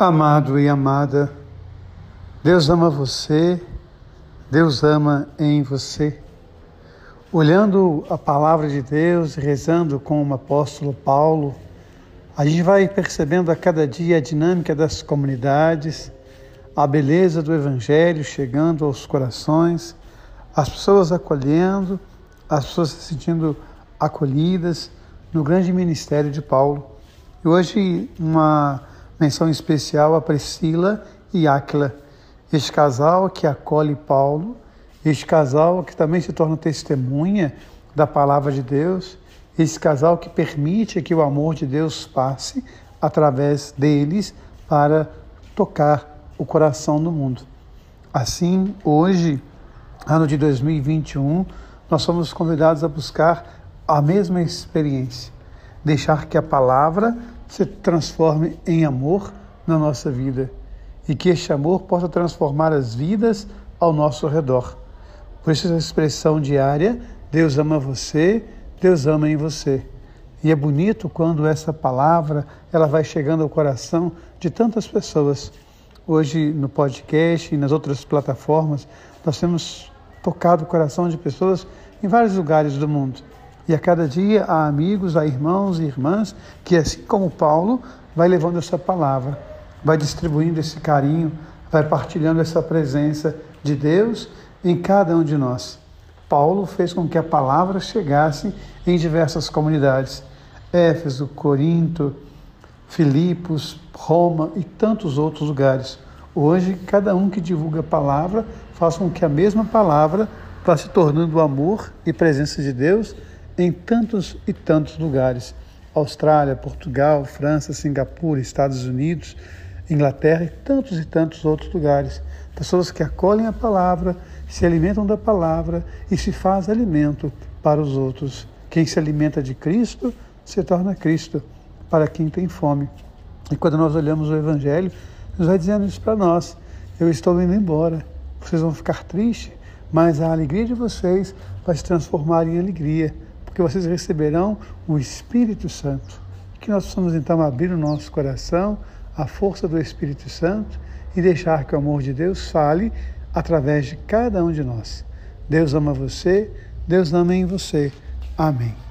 Amado e amada, Deus ama você, Deus ama em você. Olhando a palavra de Deus, rezando com o apóstolo Paulo, a gente vai percebendo a cada dia a dinâmica das comunidades, a beleza do Evangelho chegando aos corações, as pessoas acolhendo, as pessoas se sentindo acolhidas no grande ministério de Paulo. E hoje, uma Menção especial a Priscila e Áquila, este casal que acolhe Paulo, este casal que também se torna testemunha da palavra de Deus, esse casal que permite que o amor de Deus passe através deles para tocar o coração do mundo. Assim, hoje, ano de 2021, nós somos convidados a buscar a mesma experiência, deixar que a palavra se transforme em amor na nossa vida e que este amor possa transformar as vidas ao nosso redor. Por isso, essa expressão diária: Deus ama você, Deus ama em você. E é bonito quando essa palavra ela vai chegando ao coração de tantas pessoas. Hoje, no podcast e nas outras plataformas, nós temos tocado o coração de pessoas em vários lugares do mundo. E a cada dia há amigos, há irmãos e irmãs que, assim como Paulo, vai levando essa palavra, vai distribuindo esse carinho, vai partilhando essa presença de Deus em cada um de nós. Paulo fez com que a palavra chegasse em diversas comunidades: Éfeso, Corinto, Filipos, Roma e tantos outros lugares. Hoje, cada um que divulga a palavra faz com que a mesma palavra vá se tornando o amor e presença de Deus em tantos e tantos lugares Austrália, Portugal, França, Singapura, Estados Unidos, Inglaterra e tantos e tantos outros lugares. Pessoas que acolhem a palavra, se alimentam da palavra e se faz alimento para os outros. Quem se alimenta de Cristo se torna Cristo para quem tem fome. E quando nós olhamos o Evangelho, nos vai dizendo isso para nós: eu estou indo embora, vocês vão ficar tristes, mas a alegria de vocês vai se transformar em alegria porque vocês receberão o Espírito Santo. Que nós possamos então abrir o nosso coração à força do Espírito Santo e deixar que o amor de Deus fale através de cada um de nós. Deus ama você, Deus ama em você. Amém.